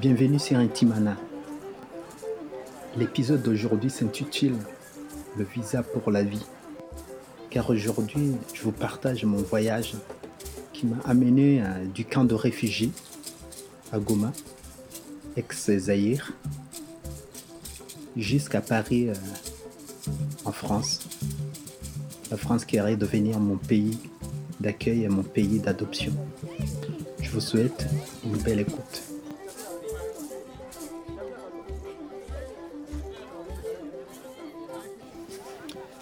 Bienvenue sur Intimana. L'épisode d'aujourd'hui s'intitule Le visa pour la vie. Car aujourd'hui, je vous partage mon voyage qui m'a amené du camp de réfugiés à Goma, ex-Zaïre, jusqu'à Paris, euh, en France. La France qui de devenir mon pays d'accueil et mon pays d'adoption. Je vous souhaite une belle écoute.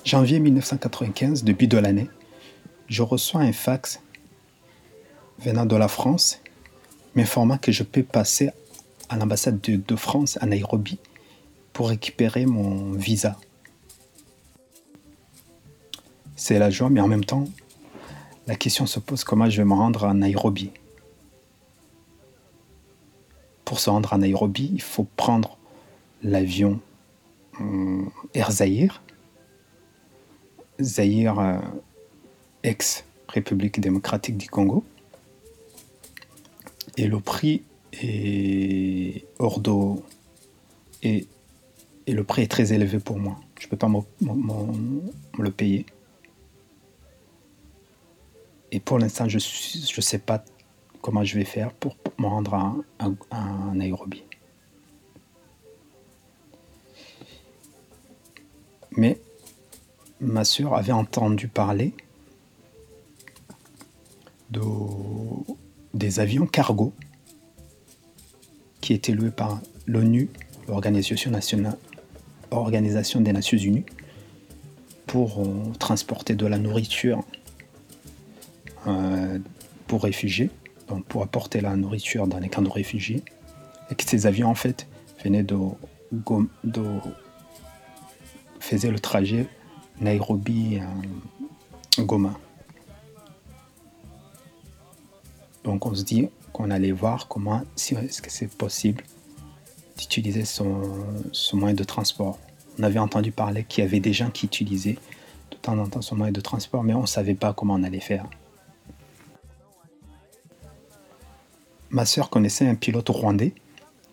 Janvier 1995, début de l'année, je reçois un fax venant de la France m'informant que je peux passer à l'ambassade de, France à Nairobi pour récupérer mon visa. C'est la joie, mais en même temps, la question se pose comment je vais me rendre à Nairobi? Pour se rendre à Nairobi, il faut prendre l'avion euh, Air Zahir, Zahir, euh, ex-République démocratique du Congo. Et le prix est hors d'eau. Et, le prix est très élevé pour moi. Je ne peux pas me le payer. Et pour l'instant, je ne sais pas comment je vais faire pour me rendre à, Nairobi. Mais ma soeur avait entendu parler de, des avions cargo qui étaient loués par l'ONU, l'Organisation Organisation des Nations Unies, pour euh, transporter de la nourriture euh, pour réfugiés, donc pour apporter la nourriture dans les camps de réfugiés, et que ces avions en fait venaient de, de faisaient le trajet Nairobi Goma. Donc on se dit qu'on allait voir comment, si c'est possible d'utiliser ce moyen de transport. On avait entendu parler qu'il y avait des gens qui utilisaient de temps en temps ce moyen de transport, mais on ne savait pas comment on allait faire. ma sœur connaissait un pilote rwandais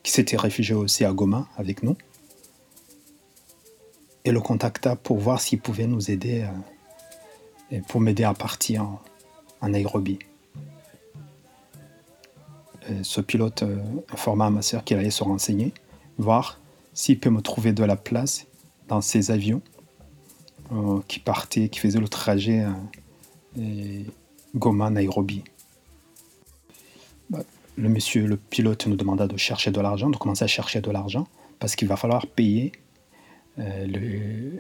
qui s'était réfugié aussi à Goma avec nous et le contacta pour voir s'il pouvait nous aider euh, et pour m'aider à partir en, Nairobi. ce pilote euh, informa ma sœur qu'il allait se renseigner, voir s'il peut me trouver de la place dans ces avions euh, qui partaient, qui faisaient le trajet Goma-Nairobi le monsieur, le pilote nous demanda de chercher de l'argent, de commencer à chercher de l'argent, parce qu'il va falloir payer euh,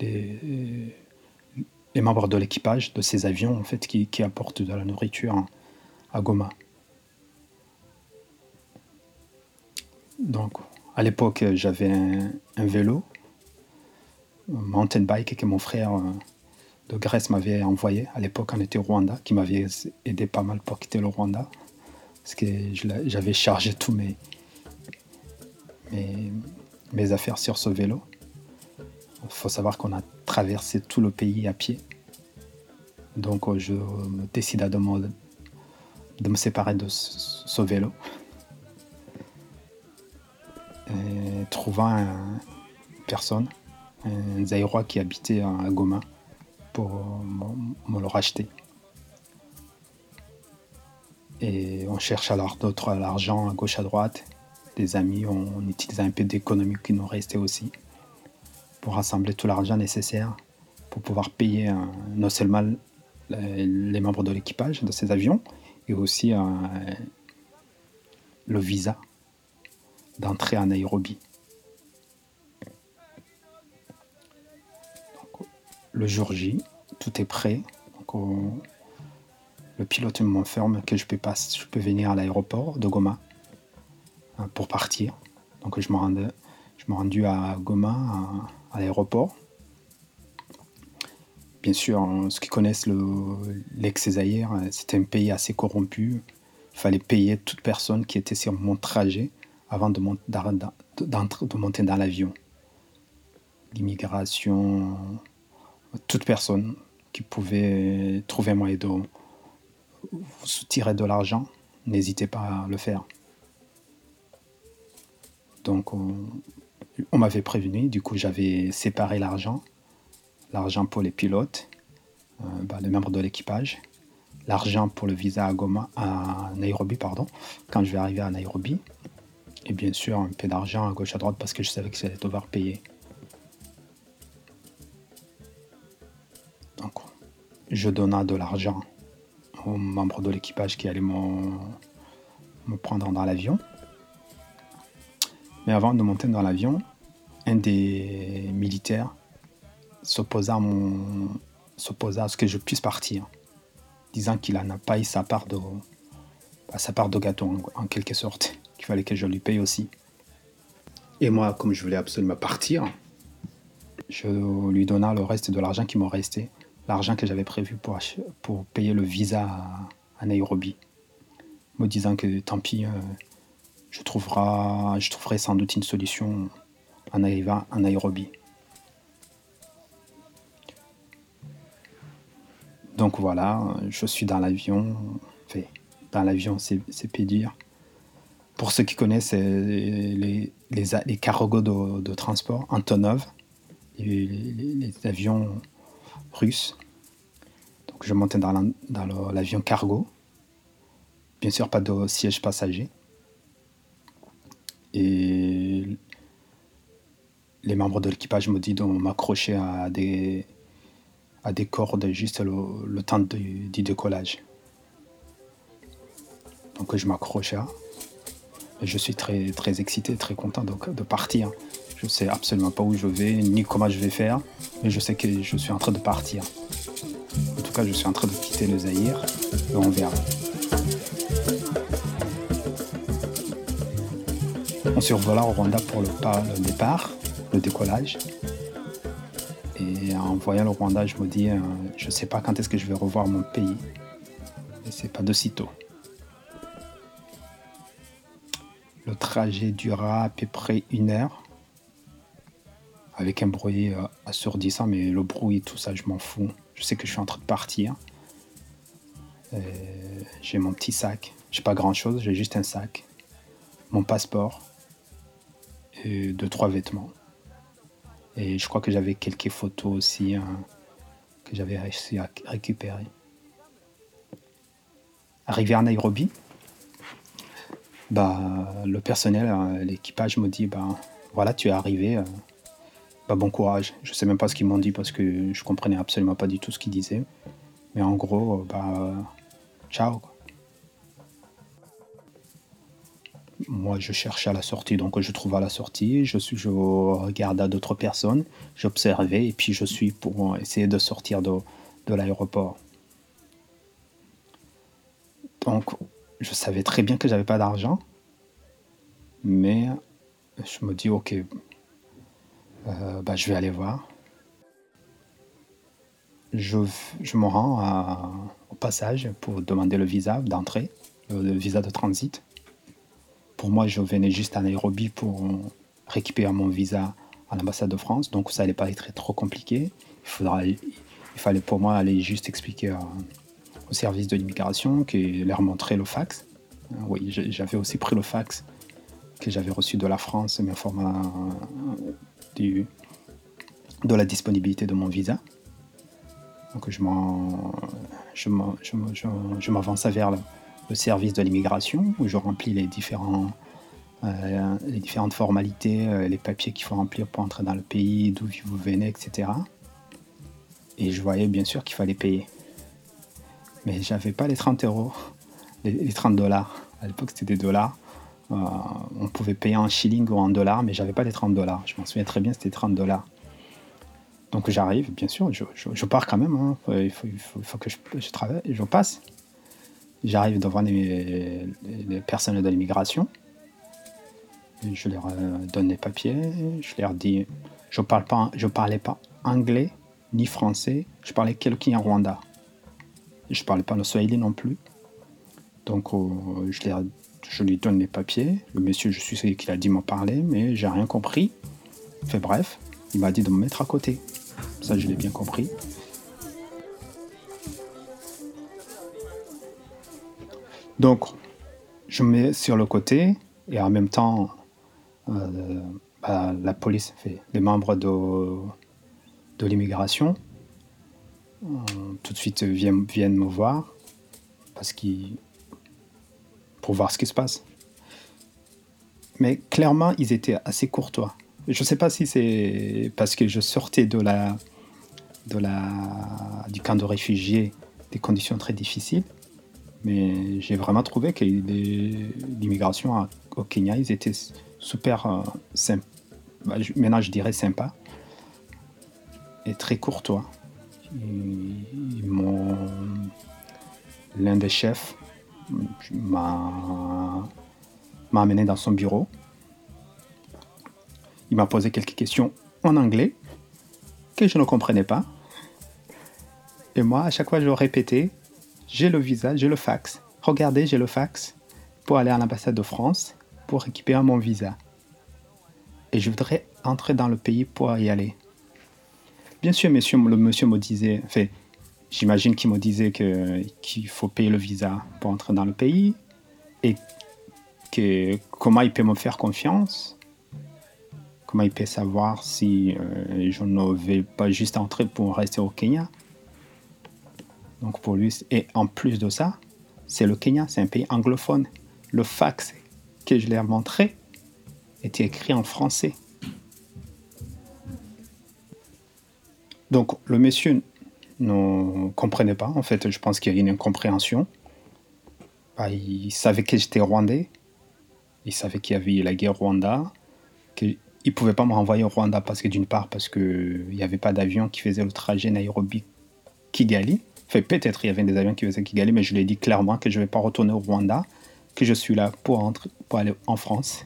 les, membres de l'équipage de ces avions en fait, qui, apportent de la nourriture à Goma. Donc, à l'époque, j'avais un, vélo, un mountain bike que mon frère euh, de Grèce m'avait envoyé. À l'époque, on était au Rwanda, qui m'avait aidé pas mal pour quitter le Rwanda parce que j'avais chargé tous mes, mes, affaires sur ce vélo. Il faut savoir qu'on a traversé tout le pays à pied. Donc euh, je me décida de me, de me séparer de ce, vélo. Et trouvant une personne, un Zaïrois qui habitait à Goma, pour me le racheter. Et on cherche alors d'autres l'argent à gauche à droite. Des amis, on, utilise un peu d'économie qui nous restait aussi pour rassembler tout l'argent nécessaire pour pouvoir payer non seulement les membres de l'équipage de ces avions et aussi euh, le visa d'entrée en Nairobi. le jour J, tout est prêt. Le pilote m'informe que je peux, je peux venir à l'aéroport de Goma hein, pour partir. Donc je me rendais, je me rendu à Goma, à, l'aéroport. Bien sûr, ceux qui connaissent l'ex-Zaïre, hein, c'était un pays assez corrompu. Il fallait payer toute personne qui était sur mon trajet avant de, de monter dans l'avion. L'immigration, toute personne qui pouvait trouver moyen de, vous soutirez de l'argent, n'hésitez pas à le faire. Donc, on, m'avait prévenu, du coup, j'avais séparé l'argent. L'argent pour les pilotes, euh, bah, les membres de l'équipage. L'argent pour le visa à, Goma, à Nairobi, pardon, quand je vais arriver à Nairobi. Et bien sûr, un peu d'argent à gauche à droite parce que je savais que j'allais devoir payer. Donc, je donna de l'argent aux membres de l'équipage qui allaient me prendre dans l'avion. Mais avant de monter dans l'avion, un des militaires s'opposa à, ce que je puisse partir, disant qu'il n'a pas eu sa part de, bah, sa part gâteau en, quelque sorte, qu'il fallait que je lui paye aussi. Et moi, comme je voulais absolument partir, je lui donna le reste de l'argent qui m'en restait, l'argent que j'avais prévu pour, pour payer le visa à, Nairobi, me disant que tant pis, euh, je, trouverai, je trouverai sans doute une solution en arrivant à Nairobi. Donc voilà, je suis dans l'avion. Enfin, dans l'avion, c'est dire. Pour ceux qui connaissent les, les, les cargos de, transport, Antonov, les, les, avions russes. Donc je montais dans l'avion cargo. Bien sûr, pas de siège passager. Et les membres de l'équipage me disent de m'accrocher à des, à des cordes juste le, temps du, décollage. Donc je m'accroche à. Je suis très, très excité, très content de partir. Je ne sais absolument pas où je vais, ni comment je vais faire, mais je sais que je suis en train de partir. En tout cas, je suis en train de quitter le Zaïre et on verra. On survola au Rwanda pour le, départ, le décollage. Et en voyant le Rwanda, je me dis, euh, je ne sais pas quand est-ce que je vais revoir mon pays. Et c'est pas de sitôt. Le trajet durera à peu près une heure. Avec un bruit euh, assourdissant, mais le bruit, tout ça, je m'en fous. Je sais que je suis en train de partir. J'ai mon petit sac. J'ai pas grand chose, j'ai juste un sac. Mon passeport et deux, trois vêtements. Et je crois que j'avais quelques photos aussi hein, que j'avais réussi à récupérer. Arrivé à Nairobi, bah, le personnel, hein, l'équipage me dit bah, voilà, tu es arrivé, euh, bah, bon courage. Je sais même pas ce qu'ils m'ont dit parce que je comprenais absolument pas du tout ce qu'ils disaient. Mais en gros, bah, ciao. Moi, je cherchais à la sortie, donc je trouve à la sortie, je, suis, je regardais d'autres personnes, j'observais, et puis je suis pour essayer de sortir de, de l'aéroport. Donc, je savais très bien que j'avais pas d'argent, mais je me dis, ok, euh, bah, je vais aller voir. Je, je me rends au passage pour demander le visa d'entrée, le visa de transit. Pour moi, je venais juste à Nairobi pour récupérer mon visa à l'ambassade de France, donc ça n'allait pas être trop compliqué. Il, fallait pour moi aller juste expliquer au service de l'immigration, leur montrer le fax. Euh, oui, j'avais aussi pris le fax que j'avais reçu de la France, mais en format de la disponibilité de mon visa. Donc je m'avançais vers service de l'immigration où je remplis les, euh, différentes formalités, euh, les papiers qu'il faut remplir pour entrer dans le pays, d'où vous venez, etc. Et je voyais bien sûr qu'il fallait payer. Mais j'avais pas les 30 euros, les, 30 dollars. À l'époque, c'était des dollars. Euh, on pouvait payer en shilling ou en dollars, mais j'avais pas les 30 dollars. Je m'en souviens très bien, c'était 30 dollars. Donc j'arrive, bien sûr, je, pars quand même. Hein. Il, faut, que je travaille, je passe. J'arrive devant les, personnes de l'immigration. Je leur euh, donne les papiers. Je leur dis, je parle pas, je parlais pas anglais ni français. Je parlais quelqu'un en Rwanda. Je parlais pas le swahili non plus. Donc euh, je, je lui donne les papiers. Le monsieur, je suis celui qui a dit m'en parler, mais j'ai rien compris. Fait bref, il m'a dit de me mettre à côté. Ça, je l'ai bien compris. Donc, je mets sur le côté et en même temps, euh, bah, la police, les membres de, l'immigration, euh, tout de suite viennent, me voir parce pour voir ce qui se passe. Mais clairement, ils étaient assez courtois. Je ne sais pas si c'est parce que je sortais du camp de réfugiés, des conditions très difficiles, mais j'ai vraiment trouvé que l'immigration au Kenya, ils étaient super euh, sympas. Bah, maintenant, je dirais sympa et très courtois. L'un des chefs m'a amené dans son bureau. Il m'a posé quelques questions en anglais que je ne comprenais pas. Et moi, à chaque fois, je répétais j'ai le visa, j'ai le fax. Regardez, j'ai le fax pour aller à l'ambassade de France pour récupérer mon visa. Et je voudrais entrer dans le pays pour y aller. Bien sûr, monsieur, le monsieur me disait, enfin, j'imagine qu'il me disait qu'il faut payer le visa pour entrer dans le pays et que comment il peut me faire confiance, comment il peut savoir si euh, je ne vais pas juste entrer pour rester au Kenya? Donc pour lui, et en plus de ça, c'est le Kenya, c'est un pays anglophone. Le fax que je lui ai montré était écrit en français. Donc le monsieur ne comprenait pas, en fait, je pense qu'il y a une incompréhension. Bah, il savait que j'étais rwandais, il savait qu'il y avait la guerre Rwanda, qu'il ne pouvait pas me renvoyer au Rwanda parce que d'une part, parce qu'il n'y avait pas d'avion qui faisait le trajet Nairobi-Kigali, Enfin, peut-être il y avait des avions qui faisaient Kigali, mais je lui ai dit clairement que je ne vais pas retourner au Rwanda, que je suis là pour, pour aller en France.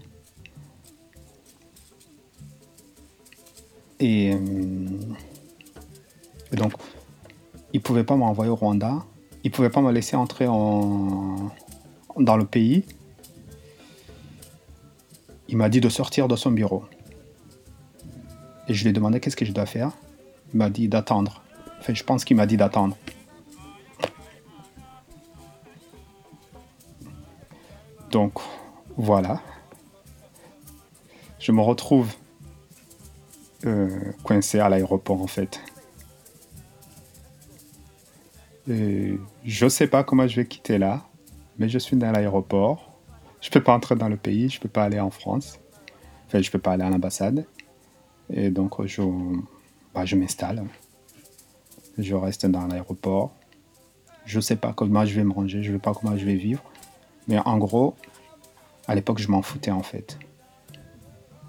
Et, euh, donc, il ne pouvait pas m'envoyer au Rwanda, il ne pouvait pas me laisser entrer en, dans le pays. Il m'a dit de sortir de son bureau. Et je lui ai demandé qu'est-ce que je dois faire. Il m'a dit d'attendre. Enfin, je pense qu'il m'a dit d'attendre. Donc voilà. Je me retrouve euh, coincé à l'aéroport en fait. Je sais pas comment je vais quitter là, mais je suis dans l'aéroport. Je peux pas entrer dans le pays, je peux pas aller en France. Enfin, je peux pas aller à l'ambassade. Et donc je, bah, m'installe. Je reste dans l'aéroport. Je sais pas comment je vais me ranger, je ne sais pas comment je vais vivre. Mais en gros, à l'époque, je m'en foutais en fait.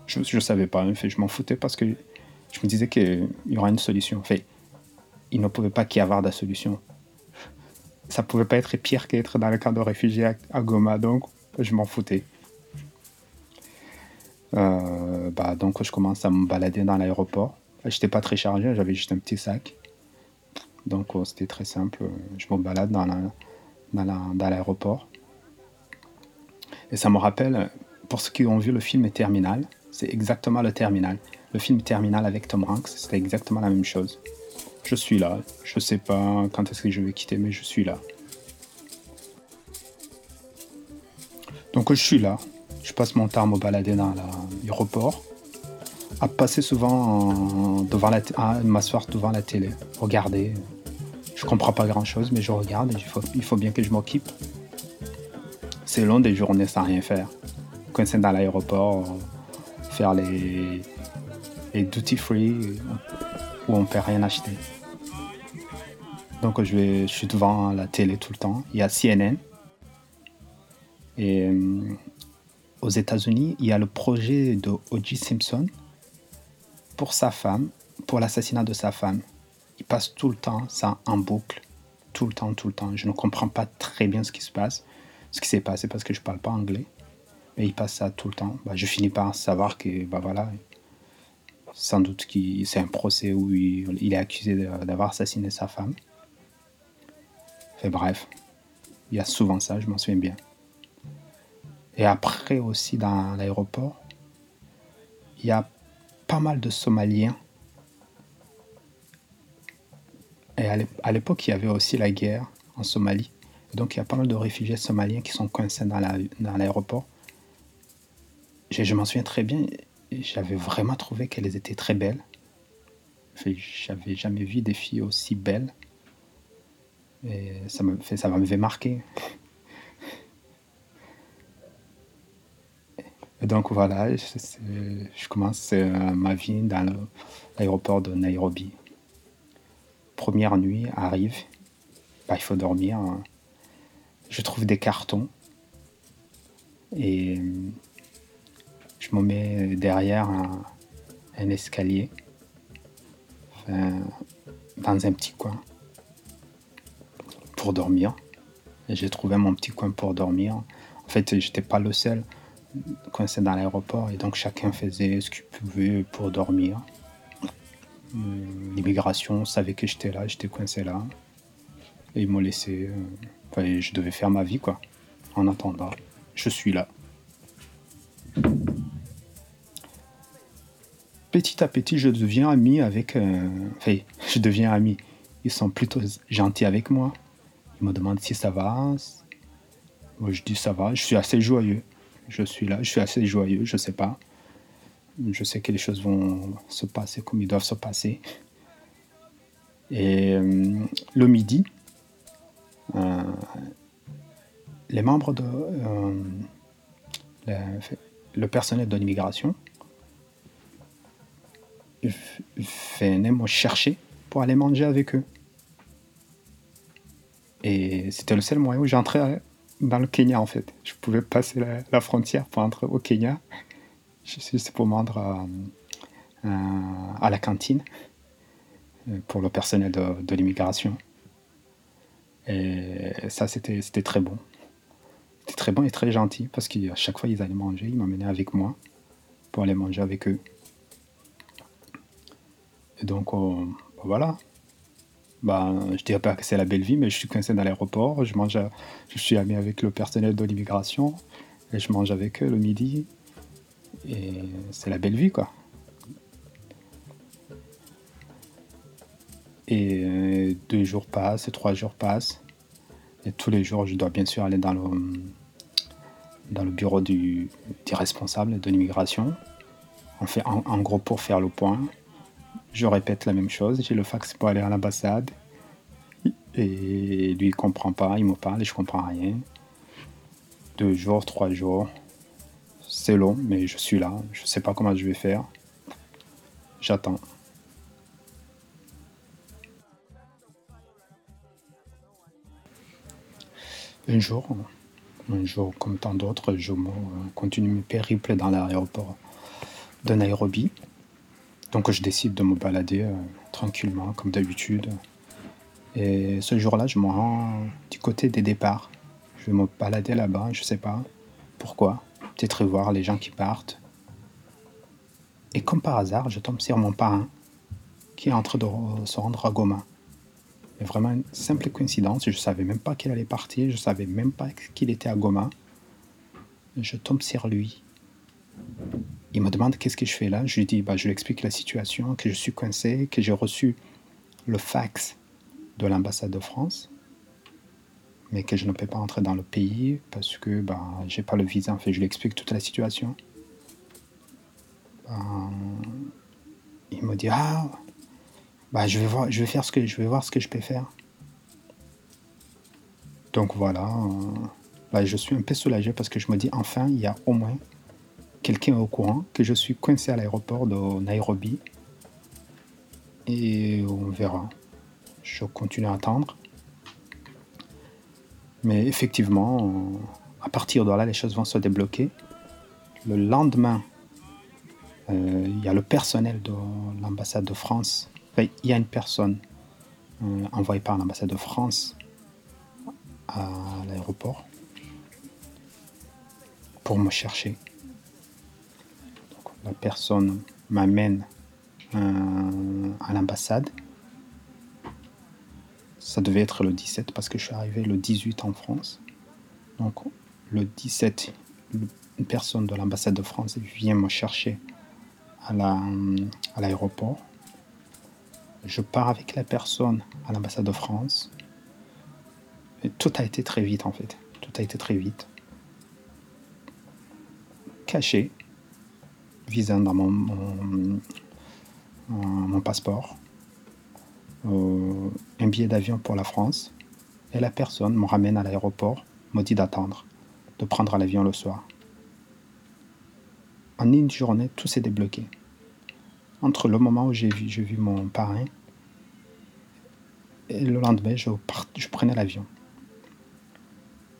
Je ne savais pas, en fait, je m'en foutais parce que je me disais qu'il y aura une solution. En fait, il ne pouvait pas y avoir de solution. Ça pouvait pas être pire qu'être dans le camp de réfugiés à, Goma, donc je m'en foutais. Euh, bah, donc je commence à me balader dans l'aéroport. J'étais pas très chargé, j'avais juste un petit sac. Donc oh, c'était très simple. Je me balade dans l'aéroport. Et ça me rappelle, pour ceux qui ont vu le film Terminal, c'est exactement le Terminal. Le film Terminal avec Tom Hanks, c'était exactement la même chose. Je suis là, je sais pas quand est-ce que je vais quitter, mais je suis là. Donc je suis là, je passe mon temps à me balader dans l'aéroport, à passer souvent devant la à m'asseoir devant la télé, regarder. Je comprends pas grand chose, mais je regarde et il faut, il faut bien que je m'occupe c'est long des journées sans rien faire. Coincé dans l'aéroport, faire les, duty free où on peut rien acheter. Donc je, vais, suis devant la télé tout le temps. Il y a CNN. Et euh, aux États-Unis, il y a le projet de O.J. Simpson pour sa femme, pour l'assassinat de sa femme. Il passe tout le temps ça en boucle. Tout le temps, tout le temps. Je ne comprends pas très bien ce qui se passe ce qui s'est passé parce que je parle pas anglais. Mais il passe ça tout le temps. Bah, je finis par savoir que, bah voilà, sans doute c'est un procès où il, est accusé d'avoir assassiné sa femme. Fait bref, il y a souvent ça, je m'en souviens bien. Et après aussi dans l'aéroport, il y a pas mal de Somaliens. Et à l'époque, il y avait aussi la guerre en Somalie. Donc il y a pas mal de réfugiés somaliens qui sont coincés dans l'aéroport. je, je m'en souviens très bien, j'avais vraiment trouvé qu'elles étaient très belles. J'avais jamais vu des filles aussi belles. Et ça m'avait ça marqué. Et donc voilà, je, commence euh, ma vie dans l'aéroport de Nairobi. Première nuit arrive, bah, il faut dormir. Je trouve des cartons et je me mets derrière un, escalier, dans un petit coin, pour dormir. J'ai trouvé mon petit coin pour dormir. En fait, j'étais pas le seul coincé dans l'aéroport et donc chacun faisait ce qu'il pouvait pour dormir. Euh, l'immigration savait que j'étais là, j'étais coincé là. Et ils m'ont laissé. Euh, je devais faire ma vie, quoi. En attendant, je suis là. Petit à petit, je deviens ami avec. Euh, enfin, je deviens ami. Ils sont plutôt gentils avec moi. Ils me demandent si ça va. Moi, je dis ça va. Je suis assez joyeux. Je suis là. Je suis assez joyeux. Je sais pas. Je sais que les choses vont se passer comme ils doivent se passer. Et euh, le midi, les membres de le personnel de l'immigration venaient me chercher pour aller manger avec eux. Et c'était le seul moyen où j'entrais dans le Kenya en fait. Je pouvais passer la, frontière pour entrer au Kenya. C'est pour me rendre à, la cantine euh, pour le personnel de l'immigration. Et ça, c'était très bon. C'était très bon et très gentil parce qu'à chaque fois ils allaient manger, ils m'emmenaient avec moi pour aller manger avec eux. Et donc, euh, bah voilà. Bah, je dirais pas que c'est la belle vie, mais je suis coincé dans l'aéroport. Je mange, je suis ami avec le personnel de l'immigration et je mange avec eux le midi. Et c'est la belle vie, quoi. Et euh, deux jours passent, trois jours passent. Et tous les jours, je dois bien sûr aller dans le, dans le bureau du, responsable de l'immigration. En, gros pour faire le point. Je répète la même chose. J'ai le fax pour aller à l'ambassade. Et lui, il comprend pas. Il me parle et je comprends rien. Deux jours, trois jours. C'est long, mais je suis là. Je sais pas comment je vais faire. J'attends. Un jour, un jour comme tant d'autres, je continue mes périples dans l'aéroport de Nairobi. Donc je décide de me balader euh, tranquillement, comme d'habitude. Et ce jour-là, je me rends du côté des départs. Je vais me balader là-bas, je sais pas pourquoi. Peut-être voir les gens qui partent. Et comme par hasard, je tombe sur mon parrain qui est en train de se rendre à Goma vraiment une simple coïncidence. Je ne savais même pas qu'il allait partir. Je ne savais même pas qu'il était à Goma. Je tombe sur lui. Il me demande qu'est-ce que je fais là? Je lui dis, bah, je lui explique la situation, que je suis coincé, que j'ai reçu le fax de l'ambassade de France, mais que je ne peux pas entrer dans le pays parce que bah, je n'ai pas le visa. En fait, je lui explique toute la situation. Ben, il me dit, ah, bah, je vais voir, je vais faire ce que je vais voir ce que je peux faire. Donc voilà, euh, je suis un peu soulagé parce que je me dis enfin il y a au moins quelqu'un au courant que je suis coincé à l'aéroport de Nairobi et on verra. Je continue à attendre. Mais effectivement, à partir de là, les choses vont se débloquer. Le lendemain, euh, il y a le personnel de l'ambassade de France il y a une personne euh, envoyée par l'ambassade de France à l'aéroport pour me chercher. la personne m'amène euh, à l'ambassade. Ça devait être le 17 parce que je suis arrivé le 18 en France. Donc le 17, une personne de l'ambassade de France vient me chercher à l'aéroport. Je pars avec la personne à l'ambassade de France. Tout a été très vite en fait. Tout a été très vite. Caché. visa dans mon, mon, passeport, euh, un billet d'avion pour la France, et la personne me ramène à l'aéroport, me dit d'attendre, de prendre l'avion le soir. En une journée, tout s'est débloqué. Entre le moment où j'ai vu, mon parrain et le lendemain, je, prenais l'avion.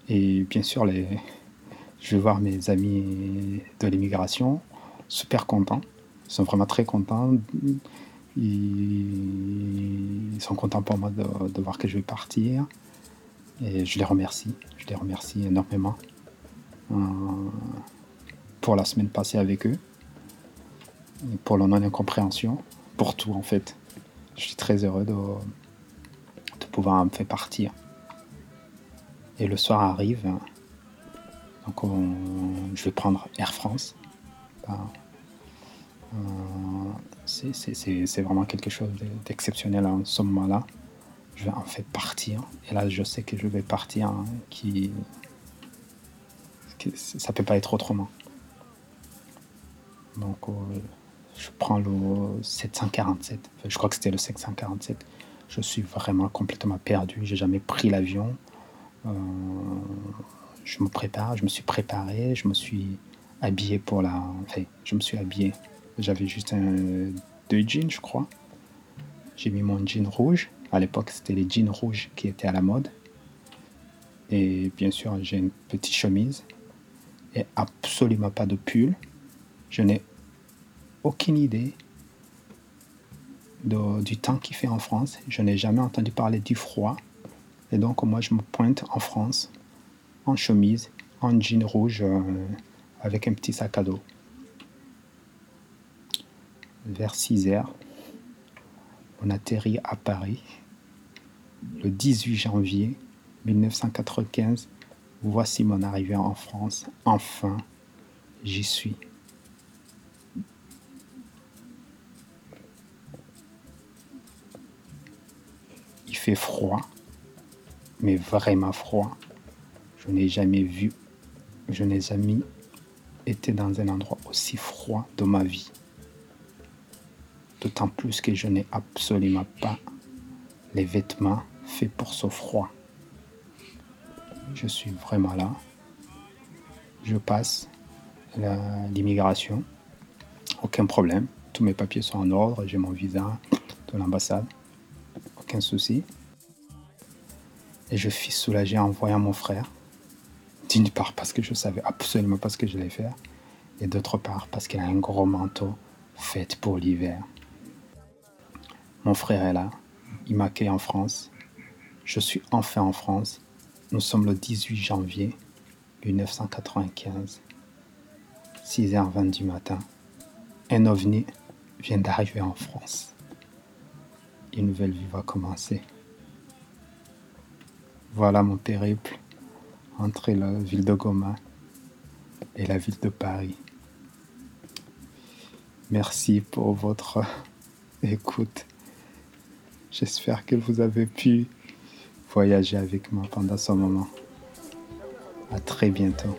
Et bien sûr, je vais voir mes amis de l'immigration, super contents. Ils sont vraiment très contents. Ils sont contents pour moi de, voir que je vais partir. Et je les remercie. Je les remercie énormément euh, pour la semaine passée avec eux. Pour leur non-incompréhension. Pour tout, en fait. Je suis très heureux de, pouvoir me faire partir. Et le soir arrive. Donc je vais prendre Air France. Euh, c'est vraiment quelque chose d'exceptionnel en ce moment-là. Je vais en fait partir. Et là, je sais que je vais partir hein, qui. Ça peut pas être autrement. Donc, euh, je prends le 747. je crois que c'était le 747. Je suis vraiment complètement perdu. J'ai jamais pris l'avion. Euh, je me prépare, je me suis préparé, je me suis habillé pour la. Enfin, je me suis habillé. J'avais juste un, deux jeans, je crois. J'ai mis mon jean rouge. À l'époque, c'était les jeans rouges qui étaient à la mode. Et bien sûr, j'ai une petite chemise et absolument pas de pull. Je n'ai aucune idée du temps qu'il fait en France. Je n'ai jamais entendu parler du froid. Et donc, moi, je me pointe en France en chemise, en jean rouge, euh, avec un petit sac à dos. Vers 6 heures, on atterrit à Paris le 18 janvier 1995. Voici mon arrivée en France. Enfin, j'y suis. Il froid, mais vraiment froid. Je n'ai jamais vu, je n'ai jamais été dans un endroit aussi froid de ma vie. D'autant plus que je n'ai absolument pas les vêtements faits pour ce froid. Je suis vraiment là. Je passe l'immigration. Aucun problème. Tous mes papiers sont en ordre. J'ai mon visa de l'ambassade. Aucun souci. Et je suis soulagé en voyant mon frère d'une part parce que je savais absolument pas ce que j'allais faire, et d'autre part parce qu'il a un gros manteau fait pour l'hiver. Mon frère est là, il m'accueille en France. Je suis enfin en France. Nous sommes le 18 janvier 1995, 6h20 du matin. Un ovni vient d'arriver en France. Une nouvelle vie va commencer. Voilà mon périple entre la ville de Goma et la ville de Paris. Merci pour votre écoute. J'espère que vous avez pu voyager avec moi pendant ce moment. À très bientôt.